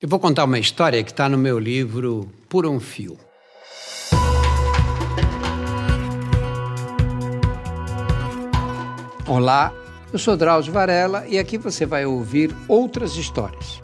Eu vou contar uma história que está no meu livro Por um Fio. Olá, eu sou Drauzio Varela e aqui você vai ouvir outras histórias.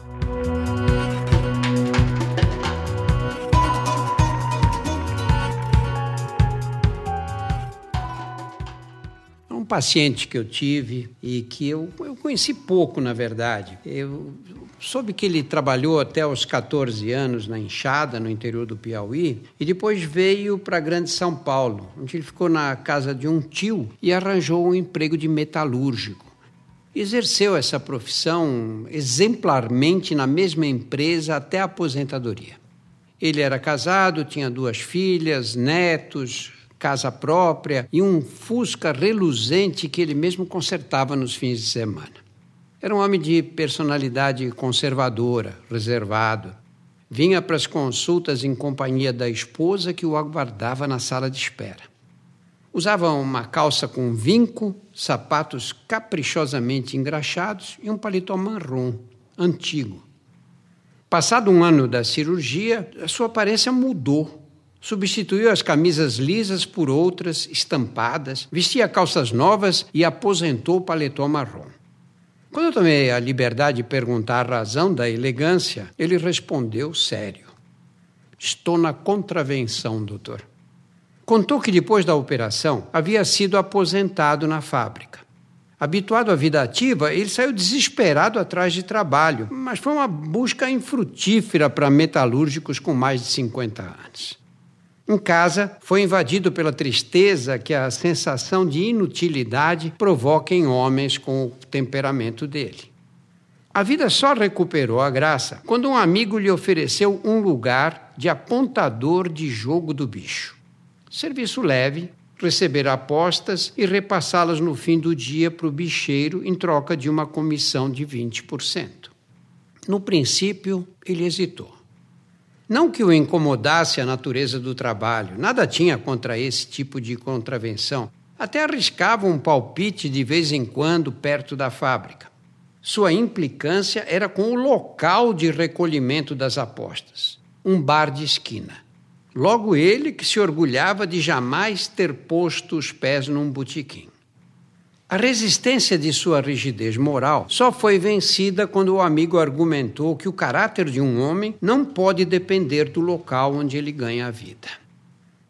um paciente que eu tive e que eu, eu conheci pouco, na verdade. Eu soube que ele trabalhou até os 14 anos na Enxada, no interior do Piauí, e depois veio para a Grande São Paulo, onde ele ficou na casa de um tio e arranjou um emprego de metalúrgico. Exerceu essa profissão exemplarmente na mesma empresa até a aposentadoria. Ele era casado, tinha duas filhas, netos, casa própria e um Fusca reluzente que ele mesmo consertava nos fins de semana. Era um homem de personalidade conservadora, reservado. Vinha para as consultas em companhia da esposa que o aguardava na sala de espera. Usava uma calça com vinco, sapatos caprichosamente engraxados e um paletó marrom, antigo. Passado um ano da cirurgia, a sua aparência mudou Substituiu as camisas lisas por outras estampadas, vestia calças novas e aposentou o paletó marrom. Quando eu tomei a liberdade de perguntar a razão da elegância, ele respondeu sério: Estou na contravenção, doutor. Contou que depois da operação havia sido aposentado na fábrica. Habituado à vida ativa, ele saiu desesperado atrás de trabalho, mas foi uma busca infrutífera para metalúrgicos com mais de 50 anos. Em casa, foi invadido pela tristeza que a sensação de inutilidade provoca em homens com o temperamento dele. A vida só recuperou a graça quando um amigo lhe ofereceu um lugar de apontador de jogo do bicho. Serviço leve, receber apostas e repassá-las no fim do dia para o bicheiro em troca de uma comissão de 20%. No princípio, ele hesitou. Não que o incomodasse a natureza do trabalho, nada tinha contra esse tipo de contravenção. Até arriscava um palpite de vez em quando perto da fábrica. Sua implicância era com o local de recolhimento das apostas um bar de esquina. Logo ele que se orgulhava de jamais ter posto os pés num botequim. A resistência de sua rigidez moral só foi vencida quando o amigo argumentou que o caráter de um homem não pode depender do local onde ele ganha a vida.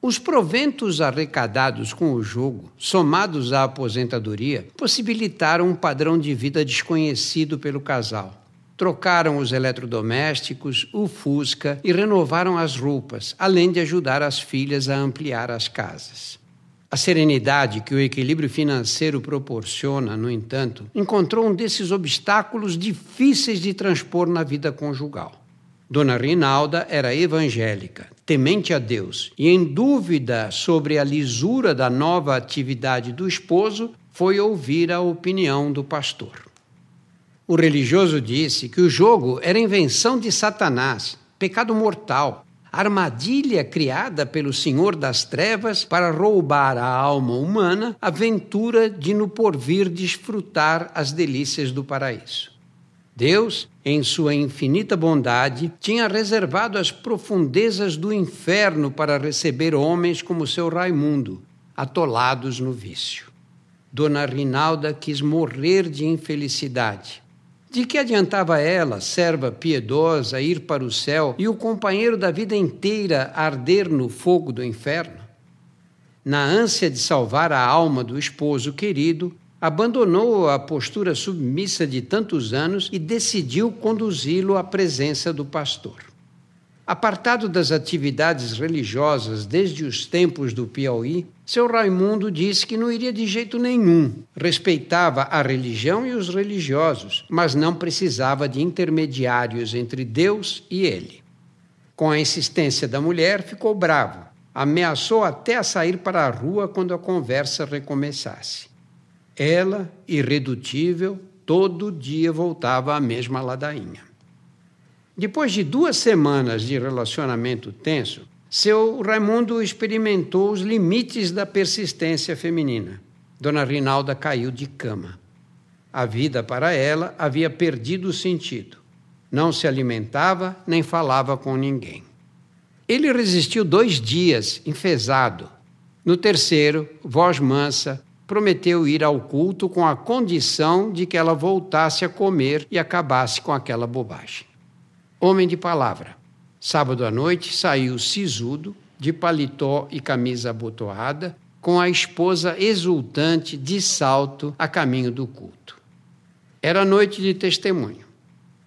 Os proventos arrecadados com o jogo, somados à aposentadoria, possibilitaram um padrão de vida desconhecido pelo casal. Trocaram os eletrodomésticos, o Fusca e renovaram as roupas, além de ajudar as filhas a ampliar as casas. A serenidade que o equilíbrio financeiro proporciona, no entanto, encontrou um desses obstáculos difíceis de transpor na vida conjugal. Dona Rinalda era evangélica, temente a Deus, e em dúvida sobre a lisura da nova atividade do esposo, foi ouvir a opinião do pastor. O religioso disse que o jogo era invenção de Satanás, pecado mortal, armadilha criada pelo Senhor das Trevas para roubar à alma humana a ventura de no porvir desfrutar as delícias do paraíso. Deus, em sua infinita bondade, tinha reservado as profundezas do inferno para receber homens como seu Raimundo, atolados no vício. Dona Rinalda quis morrer de infelicidade de que adiantava ela, serva piedosa, ir para o céu e o companheiro da vida inteira arder no fogo do inferno? Na ânsia de salvar a alma do esposo querido, abandonou a postura submissa de tantos anos e decidiu conduzi-lo à presença do pastor. Apartado das atividades religiosas desde os tempos do Piauí, seu Raimundo disse que não iria de jeito nenhum. Respeitava a religião e os religiosos, mas não precisava de intermediários entre Deus e ele. Com a insistência da mulher, ficou bravo. Ameaçou até a sair para a rua quando a conversa recomeçasse. Ela, irredutível, todo dia voltava à mesma ladainha. Depois de duas semanas de relacionamento tenso, seu Raimundo experimentou os limites da persistência feminina. Dona Rinalda caiu de cama. A vida para ela havia perdido o sentido. não se alimentava nem falava com ninguém. Ele resistiu dois dias, enfesado. No terceiro, voz mansa, prometeu ir ao culto com a condição de que ela voltasse a comer e acabasse com aquela bobagem. Homem de palavra. Sábado à noite saiu sisudo, de paletó e camisa abotoada, com a esposa exultante de salto a caminho do culto. Era noite de testemunho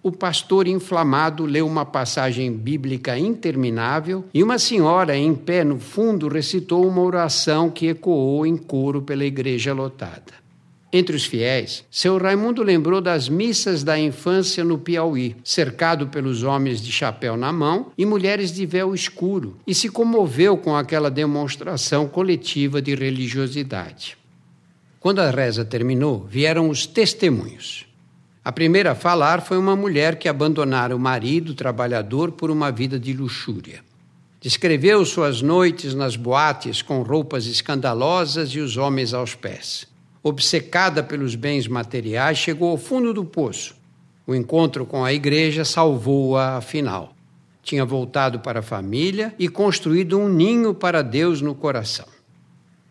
o pastor inflamado leu uma passagem bíblica interminável e uma senhora em pé no fundo recitou uma oração que ecoou em coro pela igreja lotada. Entre os fiéis, seu Raimundo lembrou das missas da infância no Piauí, cercado pelos homens de chapéu na mão e mulheres de véu escuro, e se comoveu com aquela demonstração coletiva de religiosidade. Quando a reza terminou, vieram os testemunhos. A primeira a falar foi uma mulher que abandonara o marido trabalhador por uma vida de luxúria. Descreveu suas noites nas boates com roupas escandalosas e os homens aos pés. Obcecada pelos bens materiais, chegou ao fundo do poço. O encontro com a igreja salvou-a afinal. Tinha voltado para a família e construído um ninho para Deus no coração.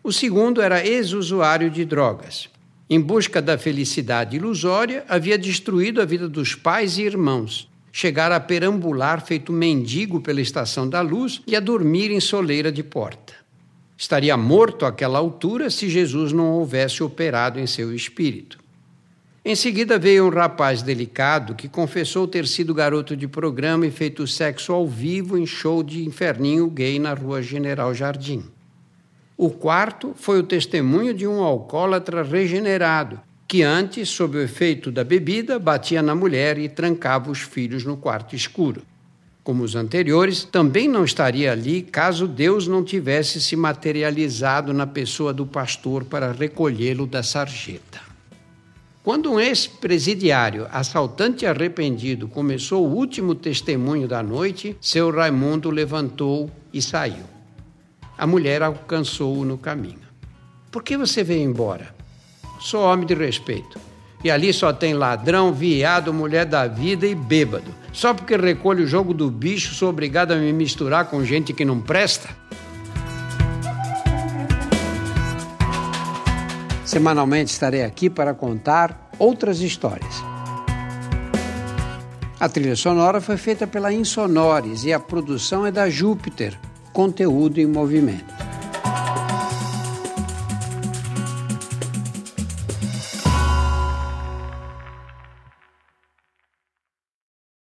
O segundo era ex-usuário de drogas em busca da felicidade ilusória, havia destruído a vida dos pais e irmãos. Chegara a perambular feito mendigo pela estação da luz e a dormir em soleira de porta. Estaria morto àquela altura se Jesus não houvesse operado em seu espírito. Em seguida veio um rapaz delicado que confessou ter sido garoto de programa e feito sexo ao vivo em show de inferninho gay na rua General Jardim. O quarto foi o testemunho de um alcoólatra regenerado, que antes, sob o efeito da bebida, batia na mulher e trancava os filhos no quarto escuro. Como os anteriores, também não estaria ali caso Deus não tivesse se materializado na pessoa do pastor para recolhê-lo da sarjeta. Quando um ex-presidiário, assaltante arrependido, começou o último testemunho da noite, seu Raimundo levantou e saiu. A mulher alcançou-o no caminho. Por que você veio embora? Sou homem de respeito. E ali só tem ladrão, viado, mulher da vida e bêbado. Só porque recolho o jogo do bicho, sou obrigado a me misturar com gente que não presta? Semanalmente estarei aqui para contar outras histórias. A trilha sonora foi feita pela Insonores e a produção é da Júpiter conteúdo em movimento.